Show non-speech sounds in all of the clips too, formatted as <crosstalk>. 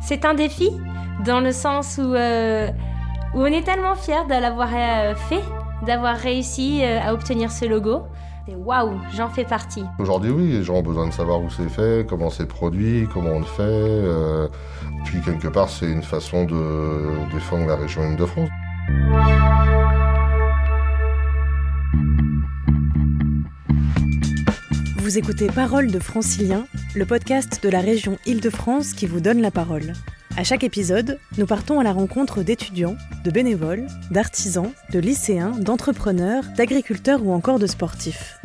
C'est un défi dans le sens où, euh, on est tellement fiers de l'avoir euh, fait, d'avoir réussi euh, à obtenir ce logo. Et waouh, j'en fais partie. Aujourd'hui, oui, les gens ont besoin de savoir où c'est fait, comment c'est produit, comment on le fait. puis quelque part, c'est une façon de défendre la région Île-de-France. Vous écoutez Parole de Francilien, le podcast de la région Île-de-France qui vous donne la parole. À chaque épisode, nous partons à la rencontre d'étudiants, de bénévoles, d'artisans, de lycéens, d'entrepreneurs, d'agriculteurs ou encore de sportifs.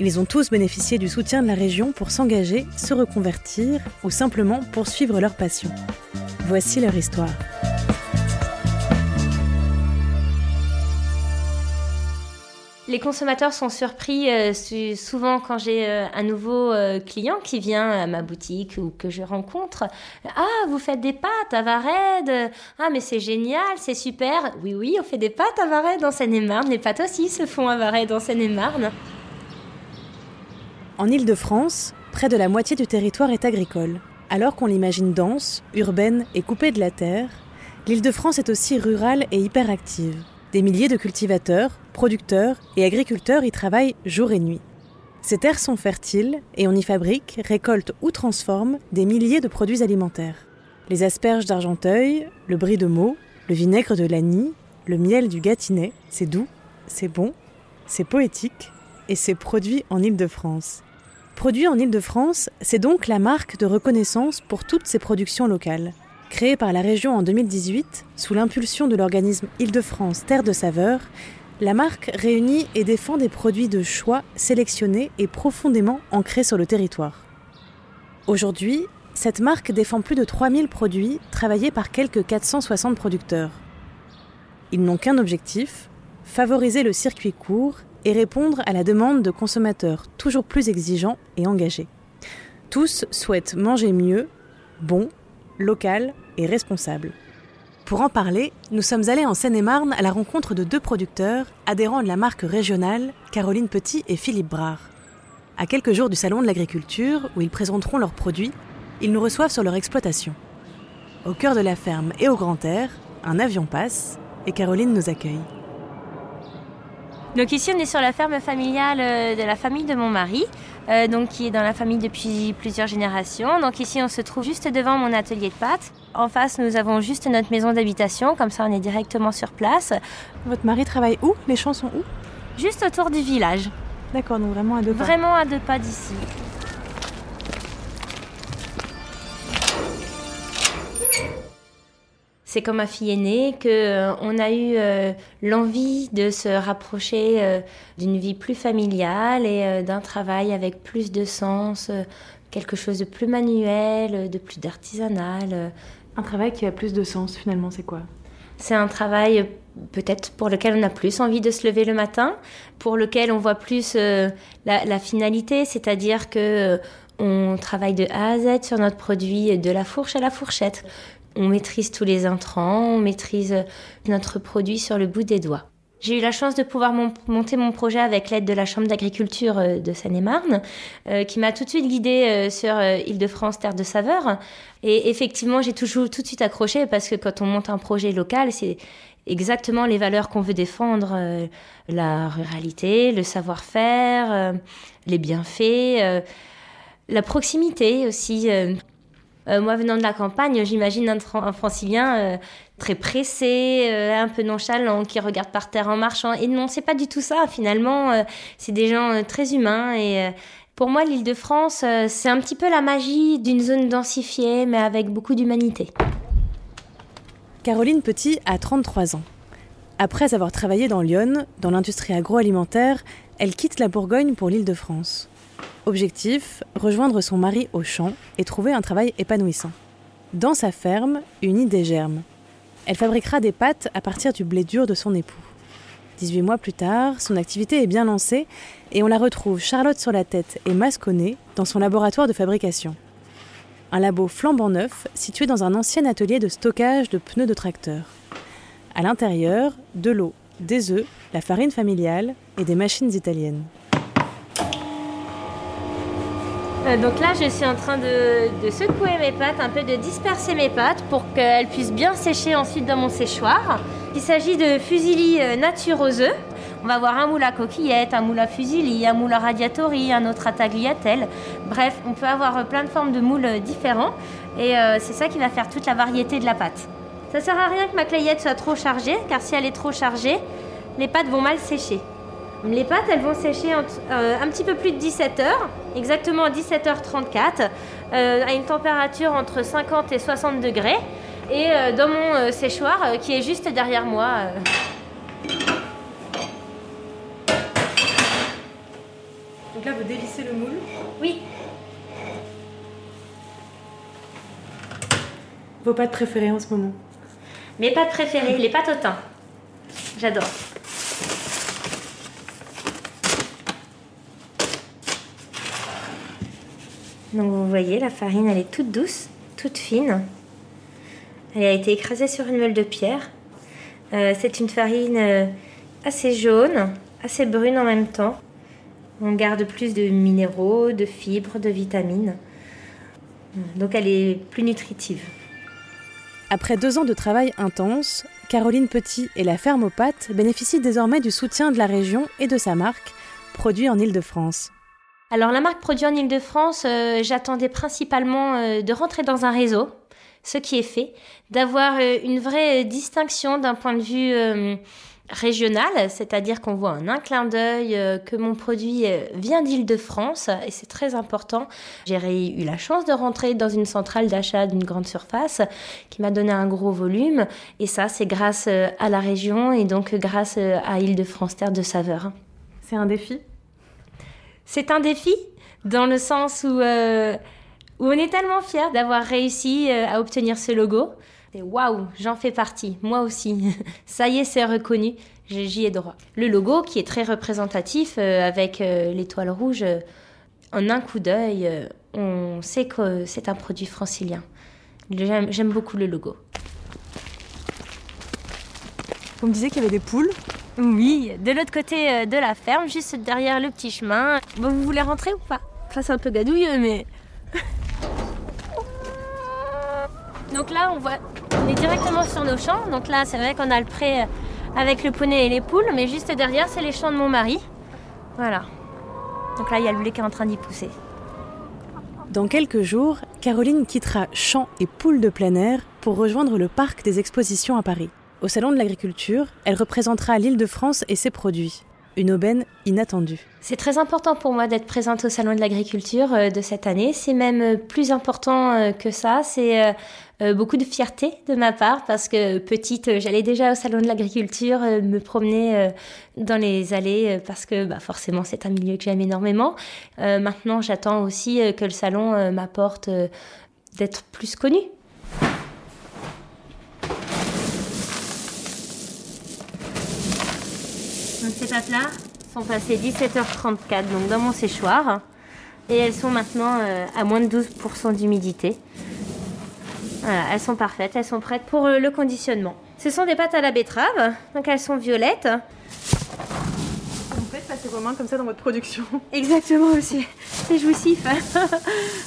Ils ont tous bénéficié du soutien de la région pour s'engager, se reconvertir ou simplement poursuivre leur passion. Voici leur histoire. Les consommateurs sont surpris euh, souvent quand j'ai euh, un nouveau euh, client qui vient à ma boutique ou que je rencontre. Ah, vous faites des pâtes à Vared Ah, mais c'est génial, c'est super. Oui, oui, on fait des pâtes à Vared en Seine-et-Marne. Les pâtes aussi se font à Vared en Seine-et-Marne. En Île-de-France, près de la moitié du territoire est agricole. Alors qu'on l'imagine dense, urbaine et coupée de la terre, l'Île-de-France est aussi rurale et hyperactive. Des milliers de cultivateurs, producteurs et agriculteurs y travaillent jour et nuit. Ces terres sont fertiles et on y fabrique, récolte ou transforme des milliers de produits alimentaires. Les asperges d'Argenteuil, le brie de Meaux, le vinaigre de Lagny, le miel du Gâtinais, c'est doux, c'est bon, c'est poétique et c'est produit en Île-de-France. Produit en Île-de-France, c'est donc la marque de reconnaissance pour toutes ces productions locales. Créée par la région en 2018, sous l'impulsion de l'organisme Île-de-France Terre de Saveur, la marque réunit et défend des produits de choix sélectionnés et profondément ancrés sur le territoire. Aujourd'hui, cette marque défend plus de 3000 produits travaillés par quelques 460 producteurs. Ils n'ont qu'un objectif, favoriser le circuit court et répondre à la demande de consommateurs toujours plus exigeants et engagés. Tous souhaitent manger mieux, bon, local et responsable. Pour en parler, nous sommes allés en Seine-et-Marne à la rencontre de deux producteurs adhérents de la marque régionale, Caroline Petit et Philippe Brard. À quelques jours du Salon de l'Agriculture, où ils présenteront leurs produits, ils nous reçoivent sur leur exploitation. Au cœur de la ferme et au grand air, un avion passe et Caroline nous accueille. Donc ici, on est sur la ferme familiale euh, de la famille de mon mari, euh, donc qui est dans la famille depuis plusieurs générations. Donc ici, on se trouve juste devant mon atelier de pâtes. En face, nous avons juste notre maison d'habitation, comme ça, on est directement sur place, Votre mari travaille où? Les champs sont où? Juste autour du village, D'accord, donc vraiment à deux pas. vraiment à deux pas d'ici. C'est comme ma fille aînée que euh, on a eu euh, l'envie de se rapprocher euh, d'une vie plus familiale et d'un travail avec plus de sens, quelque chose de plus manuel, de plus d'artisanal. Un travail qui a plus de sens finalement, c'est quoi? C'est un travail euh, peut-être pour lequel on a plus envie de se lever le matin, pour lequel on voit plus euh, la, finalité, c'est-à-dire que euh, on travaille de A à Z sur notre produit, de la fourche à la fourchette. On maîtrise tous les intrants, on maîtrise notre produit sur le bout des doigts. J'ai eu la chance de pouvoir mon- monter mon projet avec l'aide de la Chambre d'agriculture euh, de Seine-et-Marne, euh, qui m'a tout de suite guidée euh, sur euh, Île-de-France Terre de Saveur. Et effectivement, j'ai toujours tout de suite accroché parce que quand on monte un projet local, c'est exactement les valeurs qu'on veut défendre la ruralité, le savoir-faire, les bienfaits, la proximité aussi. moi, venant de la campagne, j'imagine un, un francilien très pressé, euh, un peu nonchalant, qui regarde par terre en marchant. Et non, c'est pas du tout ça. Finalement, euh, c'est des gens euh, très humains. Et pour moi, l'île de France, euh, c'est un petit peu la magie d'une zone densifiée, mais avec beaucoup d'humanité. Caroline Petit a 33 ans. Après avoir travaillé dans Lyon, dans l'industrie agroalimentaire, elle quitte la Bourgogne pour l'île de France. Objectif rejoindre son mari au champ et trouver un travail épanouissant. Dans sa ferme, une idée germe. Elle fabriquera des pâtes à partir du blé dur de son époux. 18 mois plus tard, son activité est bien lancée et on la retrouve Charlotte sur la tête et masconnée dans son laboratoire de fabrication. Un labo flambant neuf situé dans un ancien atelier de stockage de pneus de tracteur. À l'intérieur, de l'eau, des œufs, la farine familiale et des machines italiennes. Euh, donc là, je suis en train de, secouer mes pâtes, un peu de disperser mes pâtes pour qu'elles puissent bien sécher ensuite dans mon séchoir. Il s'agit de fusilli euh, nature aux œufs. On va avoir un moule à coquillettes, un moule à fusilli, un moule à radiatori, un autre à tagliatelle. Bref, on peut avoir plein de formes de moules différents et c'est ça qui va faire toute la variété de la pâte. Ça sert à rien que ma clayette soit trop chargée, car si elle est trop chargée, les pâtes vont mal sécher. Les pâtes, elles vont sécher euh, un petit peu plus de 17 heures, exactement à 17h34, euh, à une température entre 50 et 60 degrés. Et euh, dans mon séchoir qui est juste derrière moi. Donc là, vous dévissez le moule Oui. Vos pâtes préférées en ce moment? Mes pâtes préférées, les pâtes au thym. J'adore. Donc vous voyez, la farine, elle est toute douce, toute fine. Elle a été écrasée sur une meule de pierre. Euh, c'est une farine euh, assez jaune, assez brune en même temps. On garde plus de minéraux, de fibres, de vitamines. Donc elle est plus nutritive. Après deux ans de travail intense, Caroline Petit et la ferme aux pâtes bénéficient désormais du soutien de la région et de sa marque, produit en Ile-de-France. Alors la marque produit en Ile-de-France, euh, j'attendais principalement euh, de rentrer dans un réseau, ce qui est fait, d'avoir euh, une vraie distinction d'un point de vue régionale, c'est-à-dire qu'on voit en un clin d'œil que mon produit vient d'Île-de-France et c'est très important. J'ai eu la chance de rentrer dans une centrale d'achat d'une grande surface qui m'a donné un gros volume et ça c'est grâce à la région et donc grâce à Île-de-France Terre de Saveur. C'est un défi? C'est un défi dans le sens où, où on est tellement fiers d'avoir réussi à obtenir ce logo. Et waouh, j'en fais partie, moi aussi. <laughs> Ça y est, c'est reconnu, j'y ai droit. Le logo qui est très représentatif euh, avec euh, l'étoile rouge, euh, en un coup d'œil, on sait que c'est un produit francilien. J'aime beaucoup le logo. Vous me disiez qu'il y avait des poules Oui, de l'autre côté de la ferme, juste derrière le petit chemin. Vous voulez rentrer ou pas? Enfin, c'est un peu gadouilleux, mais. <laughs> Donc là, on voit on est directement sur nos champs. Donc là, c'est vrai qu'on a le pré avec le poney et les poules, mais juste derrière, c'est les champs de mon mari. Voilà. Donc là, il y a le blé qui est en train d'y pousser. Dans quelques jours, Caroline quittera champs et poules de plein air pour rejoindre le parc des expositions à Paris. Au Salon de l'Agriculture, elle représentera l'île de France et ses produits une aubaine inattendue. C'est très important pour moi d'être présente au Salon de l'Agriculture euh, de cette année. C'est même euh, plus important euh, que ça. C'est beaucoup de fierté de ma part parce que petite, j'allais déjà au Salon de l'Agriculture, me promener dans les allées parce que bah, forcément c'est un milieu que j'aime énormément. Maintenant, j'attends aussi que le salon m'apporte d'être plus connue ces pâtes-là sont passées 17h34 donc dans mon séchoir et elles sont maintenant euh, à moins de 12% d'humidité. Voilà, elles sont parfaites, elles sont prêtes pour euh, le conditionnement. Ce sont des pâtes à la betterave, donc elles sont violettes. Vous faites passer vos mains comme ça dans votre production. <laughs> Exactement aussi, c'est jouissif.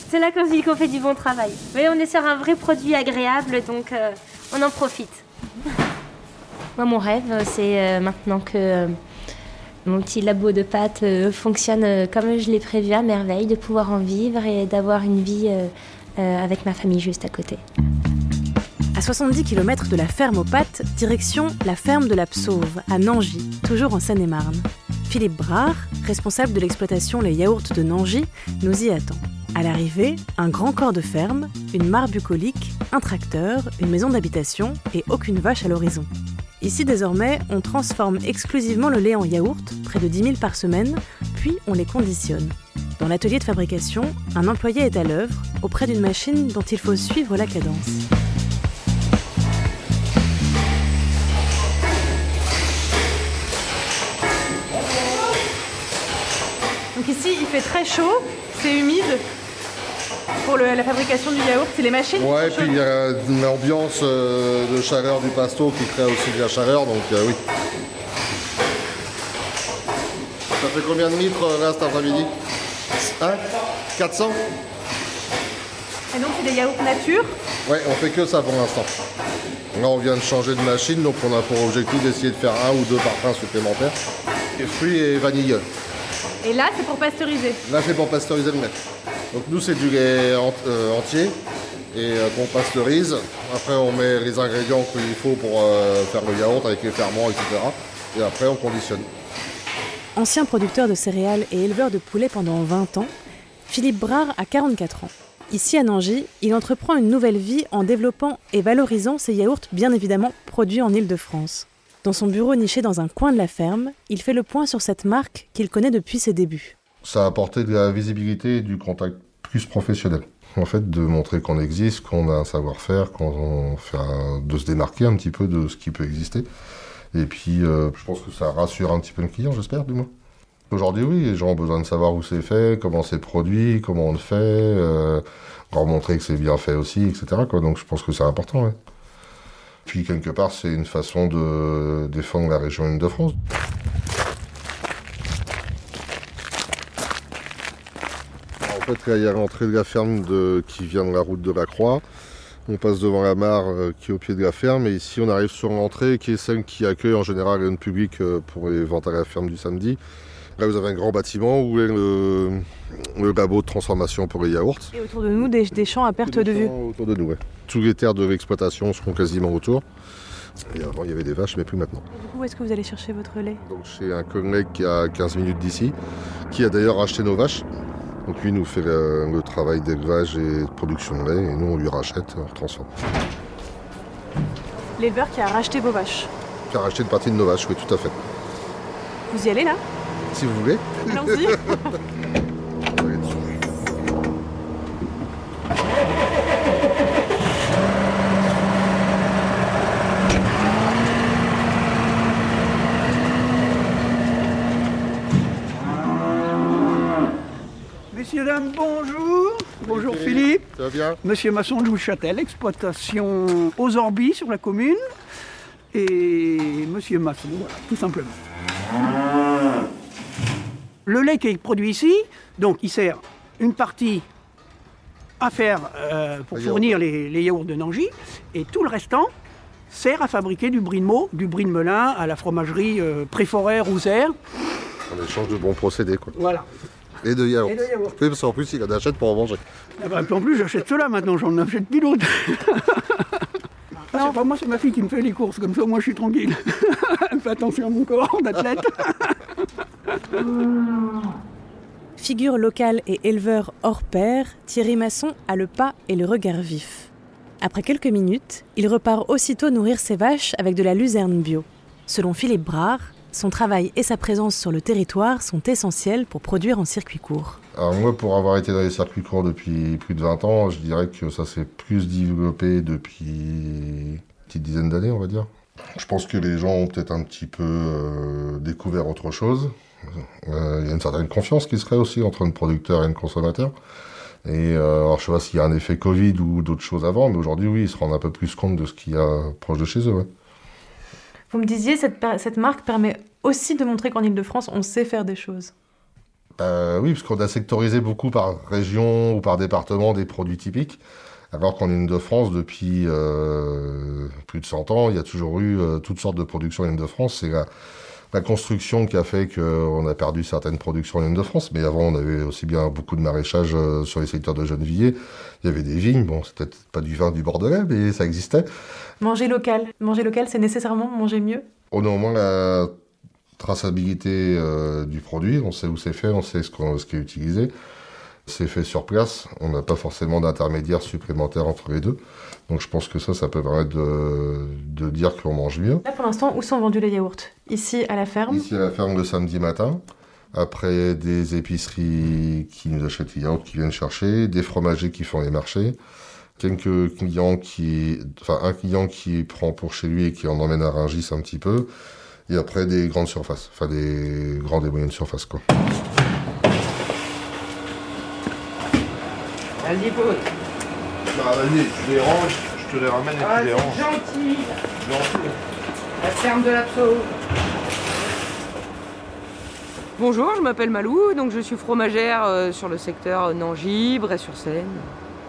c'est là qu'on se dit qu'on fait du bon travail. Mais on est sur un vrai produit agréable, donc euh, on en profite. <laughs> Moi, mon rêve, c'est maintenant que mon petit labo de pâtes euh, fonctionne euh, comme je l'ai prévu à merveille, de pouvoir en vivre et d'avoir une vie euh, avec ma famille juste à côté. À 70 km de la ferme aux pâtes, direction la ferme de la Psauve, à Nangy, toujours en Seine-et-Marne. Philippe Brard, responsable de l'exploitation Les Yaourts de Nangy, nous y attend. À l'arrivée, un grand corps de ferme, une mare bucolique, un tracteur, une maison d'habitation et aucune vache à l'horizon. Ici désormais, on transforme exclusivement le lait en yaourt, près de 10 000 par semaine, puis on les conditionne. Dans l'atelier de fabrication, un employé est à l'œuvre, auprès d'une machine dont il faut suivre la cadence. Donc ici, il fait très chaud, c'est humide, pour la fabrication du yaourt C'est les machines Ouais, et puis il y a une ambiance euh, de chaleur du pasto qui crée aussi de la chaleur, donc euh, oui. Ça fait combien de litres là cet après-midi Hein? 400 Et donc c'est des yaourts nature? Ouais, on fait que ça pour l'instant. Là, on vient de changer de machine, donc on a pour objectif d'essayer de faire un ou deux parfums supplémentaires. Et fruits et vanille. Et là c'est pour pasteuriser? Là, c'est pour pasteuriser le lait. Donc nous, c'est du lait euh, entier et euh, qu'on pasteurise. Après, on met les ingrédients qu'il faut pour euh, faire le yaourt avec les ferments, etc. Et après, on conditionne. Ancien producteur de céréales et éleveur de poulets pendant 20 ans, Philippe Brard a 44 ans. Ici à Nangy, il entreprend une nouvelle vie en développant et valorisant ses yaourts bien évidemment produits en Île-de-France. Dans son bureau niché dans un coin de la ferme, il fait le point sur cette marque qu'il connaît depuis ses débuts. Ça a apporté de la visibilité et du contact plus professionnel. En fait, de montrer qu'on existe, qu'on a un savoir-faire, de se démarquer un petit peu de ce qui peut exister. Et puis, euh, je pense que ça rassure un petit peu le client, j'espère, du moins. Aujourd'hui, oui, les gens ont besoin de savoir où c'est fait, comment c'est produit, comment on le fait, euh, leur montrer que c'est bien fait aussi, etc. Donc, je pense que c'est important. Puis, quelque part, c'est une façon de défendre la région Île-de-France. Fait, là, il y a l'entrée de la ferme de- qui vient de la route de la Croix. On passe devant la mare euh, qui est au pied de la ferme. Et ici, on arrive sur l'entrée qui est celle qui accueille en général un public euh, pour les ventes à la ferme du samedi. Là, vous avez un grand bâtiment où est le, le labo de transformation pour les yaourts. Et autour de nous, des, des champs à perte de vue. Autour de nous, ouais. Toutes les terres de l'exploitation seront quasiment autour. Et avant, il y avait des vaches, mais plus maintenant. Du coup, où est-ce que vous allez chercher votre lait? Donc, chez un collègue qui est à 15 minutes d'ici, qui a d'ailleurs acheté nos vaches. Donc, lui nous fait le, le travail d'élevage et de production de lait, et nous, on lui rachète, on transforme. L'éleveur qui a racheté vos vaches. Qui a racheté une partie de nos vaches, oui, tout à fait. Vous y allez là? Si vous voulez. Allons-y. <laughs> Bonjour. Bonjour Philippe. Ça va bien Monsieur Masson de Louis-Châtel, exploitation aux Orbis sur la commune. Et Monsieur Masson, voilà, tout simplement. Le lait qui est produit ici, donc il sert une partie à faire euh, pour Les fournir les, les yaourts de Nangy, et tout le restant sert à fabriquer du brie de Meaux, du brie de Melun à la fromagerie euh, Préforêt Rousser. On échange de bons procédés, quoi. Voilà. Et de yaourt. Et de yaourt. Oui, parce qu'en plus, il en achète pour en manger. Ah bah, puis en plus, j'achète cela maintenant, j'en achète plus d'autres. <laughs> Ah, c'est pas moi, c'est ma fille qui me fait les courses, comme ça, moi, je suis tranquille. <laughs> Elle fait attention à mon corps d'athlète. <laughs> Figure locale et éleveur hors pair, Thierry Masson a le pas et le regard vif. Après quelques minutes, il repart aussitôt nourrir ses vaches avec de la luzerne bio. Selon Philippe Brard, son travail et sa présence sur le territoire sont essentiels pour produire en circuit court. Alors moi, pour avoir été dans les circuits courts depuis plus de 20 ans, je dirais que ça s'est plus développé depuis une petite dizaine d'années, on va dire. Je pense que les gens ont peut-être un petit peu euh, découvert autre chose. Euh, Il y a une certaine confiance qui serait aussi entre un producteur et un consommateur. Et euh, alors je sais pas s'il y a un effet Covid ou d'autres choses avant, mais aujourd'hui oui, ils se rendent un peu plus compte de ce qu'il y a proche de chez eux. Vous me disiez, cette, cette marque permet aussi de montrer qu'en Ile-de-France, on sait faire des choses. Euh, oui, parce qu'on a sectorisé beaucoup par région ou par département des produits typiques. Alors qu'en Ile-de-France, depuis euh, plus de 100 ans, il y a toujours eu euh, toutes sortes de productions en Ile-de-France. C'est la, construction qui a fait qu'on a perdu certaines productions en Ile-de-France. Mais avant, on avait aussi bien beaucoup de maraîchage euh, sur les secteurs de Gennevilliers. Il y avait des vignes. Bon, c'était peut-être pas du vin du Bordelais, mais ça existait. Manger local. Manger local, c'est nécessairement manger mieux. On a au moins la traçabilité euh, du produit, on sait où c'est fait, on sait ce qui est utilisé. C'est fait sur place, on n'a pas forcément d'intermédiaire supplémentaire entre les deux. Donc je pense que ça, ça peut permettre de, de dire qu'on mange mieux. Là, pour l'instant, où sont vendus les yaourts? Ici, à la ferme? Ici à la ferme le samedi matin, après des épiceries qui nous achètent les yaourts, qui viennent chercher, des fromagers qui font les marchés, quelques clients qui, enfin un client qui prend pour chez lui et qui en emmène à Rungis un petit peu, et après des grandes surfaces, enfin des grandes et moyennes surfaces quoi. Vas-y, pote. Bah vas-y, tu les ranges, je te les ramène et Ah, tu les ranges. c'est gentil. Gentil. La ferme de l'Abso. Bonjour, je m'appelle Malou, donc je suis fromagère euh, sur le secteur Nangy, Bray-sur-Seine.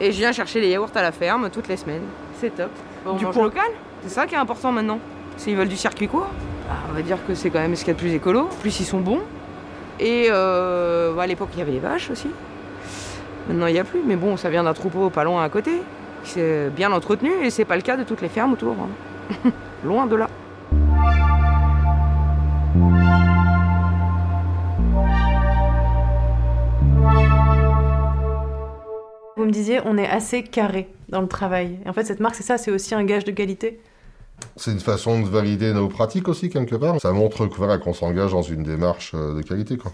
Et je viens chercher les yaourts à la ferme toutes les semaines. C'est top. Du point. local, c'est ça qui est important maintenant? S'ils veulent du circuit court, bah, on va dire que c'est quand même ce qu'il y a de plus écolo. En Plus ils sont bons. Et euh, bah, à l'époque, il y avait les vaches aussi. Maintenant, il n'y a plus, mais bon, ça vient d'un troupeau pas loin à côté. C'est bien entretenu et c'est pas le cas de toutes les fermes autour. hein. <laughs> loin de là. Vous me disiez, on est assez carré dans le travail. Et en fait, cette marque, c'est ça, c'est aussi un gage de qualité? C'est une façon de valider nos pratiques aussi, quelque part. Ça montre voilà, qu'on s'engage dans une démarche euh, de qualité, quoi.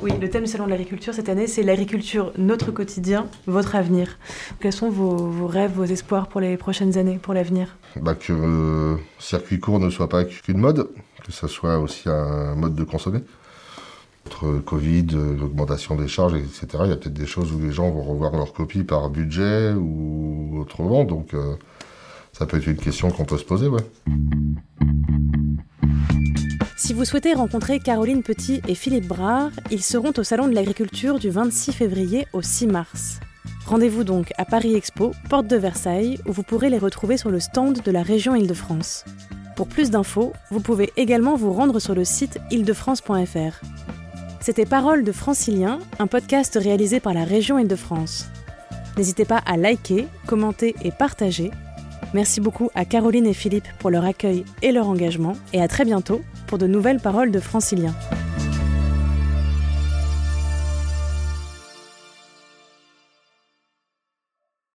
Oui, le thème de l'agriculture cette année, c'est l'agriculture, notre quotidien, votre avenir. Quels sont vos, rêves, vos espoirs pour les prochaines années, pour l'avenir? Bah, que le circuit court ne soit pas qu'une mode, que ça soit aussi un mode de consommer. Entre Covid, l'augmentation des charges, etc., il y a peut-être des choses où les gens vont revoir leur copie par budget ou autrement, donc euh, ça peut être une question qu'on peut se poser. Si vous souhaitez rencontrer Caroline Petit et Philippe Brard, ils seront au Salon de l'Agriculture du 26 février au 6 mars. Rendez-vous donc à Paris Expo, porte de Versailles, où vous pourrez les retrouver sur le stand de la région Île-de-France. Pour plus d'infos, vous pouvez également vous rendre sur le site île-de-france.fr. C'était Parole de Francilien, un podcast réalisé par la région Île-de-France. N'hésitez pas à liker, commenter et partager. Merci beaucoup à Caroline et Philippe pour leur accueil et leur engagement, et à très bientôt pour de nouvelles paroles de Francilien.